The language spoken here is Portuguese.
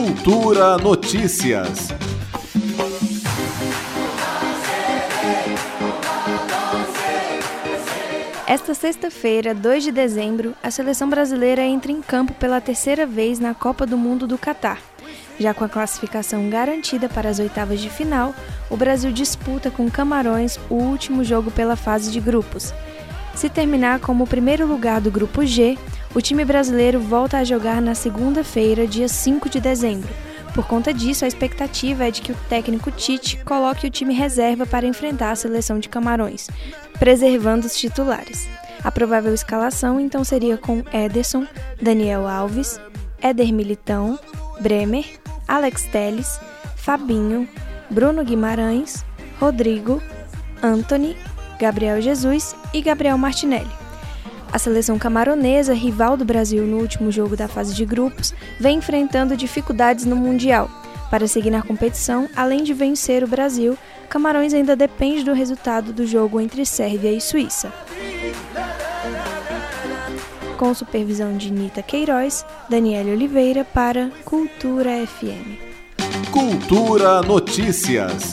Cultura Notícias. Esta sexta-feira, 2 de dezembro, a seleção brasileira entra em campo pela terceira vez na Copa do Mundo do Catar. Já com a classificação garantida para as oitavas de final, o Brasil disputa com Camarões o último jogo pela fase de grupos. Se terminar como primeiro lugar do grupo G, o time brasileiro volta a jogar na segunda-feira, dia 5 de dezembro. Por conta disso, a expectativa é de que o técnico Tite coloque o time reserva para enfrentar a seleção de Camarões, preservando os titulares. A provável escalação então seria com Ederson, Daniel Alves, Éder Militão, Bremer, Alex Teles, Fabinho, Bruno Guimarães, Rodrigo, Anthony, Gabriel Jesus e Gabriel Martinelli. A seleção camaronesa, rival do Brasil no último jogo da fase de grupos, vem enfrentando dificuldades no Mundial. Para seguir na competição, além de vencer o Brasil, Camarões ainda depende do resultado do jogo entre Sérvia e Suíça. Com supervisão de Nita Queiroz, Daniela Oliveira para Cultura FM. Cultura Notícias.